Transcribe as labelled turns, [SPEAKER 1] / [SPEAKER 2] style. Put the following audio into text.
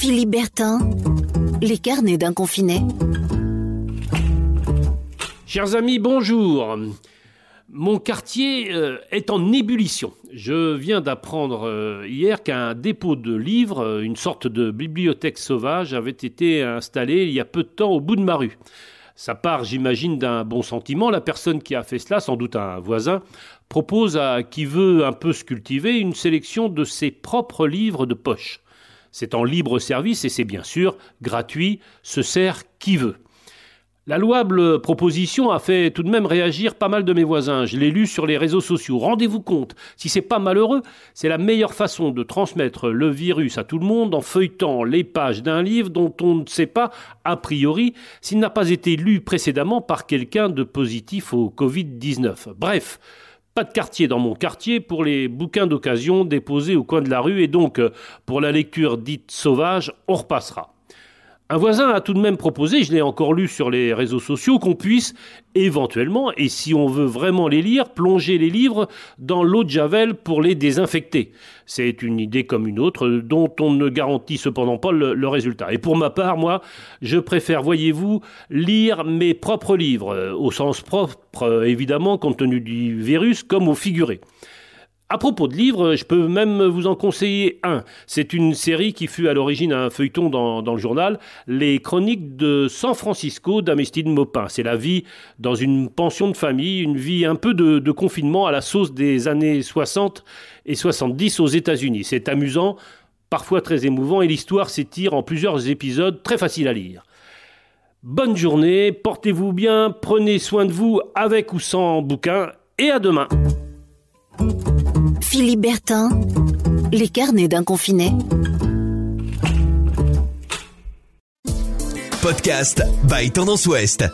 [SPEAKER 1] Philippe Bertin, les carnets d'un confiné.
[SPEAKER 2] Chers amis, bonjour. Mon quartier euh, est en ébullition. Je viens d'apprendre euh, hier qu'un dépôt de livres, euh, une sorte de bibliothèque sauvage, avait été installé il y a peu de temps au bout de ma rue. Ça part, j'imagine, d'un bon sentiment. La personne qui a fait cela, sans doute un voisin, propose à qui veut un peu se cultiver une sélection de ses propres livres de poche. C'est en libre service et c'est bien sûr gratuit, se sert qui veut. La louable proposition a fait tout de même réagir pas mal de mes voisins. Je l'ai lu sur les réseaux sociaux. Rendez-vous compte, si c'est pas malheureux, c'est la meilleure façon de transmettre le virus à tout le monde en feuilletant les pages d'un livre dont on ne sait pas, a priori, s'il n'a pas été lu précédemment par quelqu'un de positif au Covid-19. Bref, pas de quartier dans mon quartier pour les bouquins d'occasion déposés au coin de la rue et donc euh, pour la lecture dite sauvage, on repassera. Un voisin a tout de même proposé, je l'ai encore lu sur les réseaux sociaux, qu'on puisse éventuellement, et si on veut vraiment les lire, plonger les livres dans l'eau de Javel pour les désinfecter. C'est une idée comme une autre dont on ne garantit cependant pas le, résultat. Et pour ma part, moi, je préfère, voyez-vous, lire mes propres livres, au sens propre évidemment, compte tenu du virus, comme au figuré. À propos de livres, je peux même vous en conseiller un. C'est une série qui fut à l'origine un feuilleton dans, le journal, Les Chroniques de San Francisco d'Amestine Maupin. C'est la vie dans une pension de famille, une vie un peu de confinement à la sauce des années 60 et 70 aux États-Unis. C'est amusant, parfois très émouvant, et l'histoire s'étire en plusieurs épisodes très faciles à lire. Bonne journée, portez-vous bien, prenez soin de vous avec ou sans bouquin, et à demain.
[SPEAKER 1] Philippe Bertin, les carnets d'un confiné.
[SPEAKER 3] Podcast by Tendance Ouest.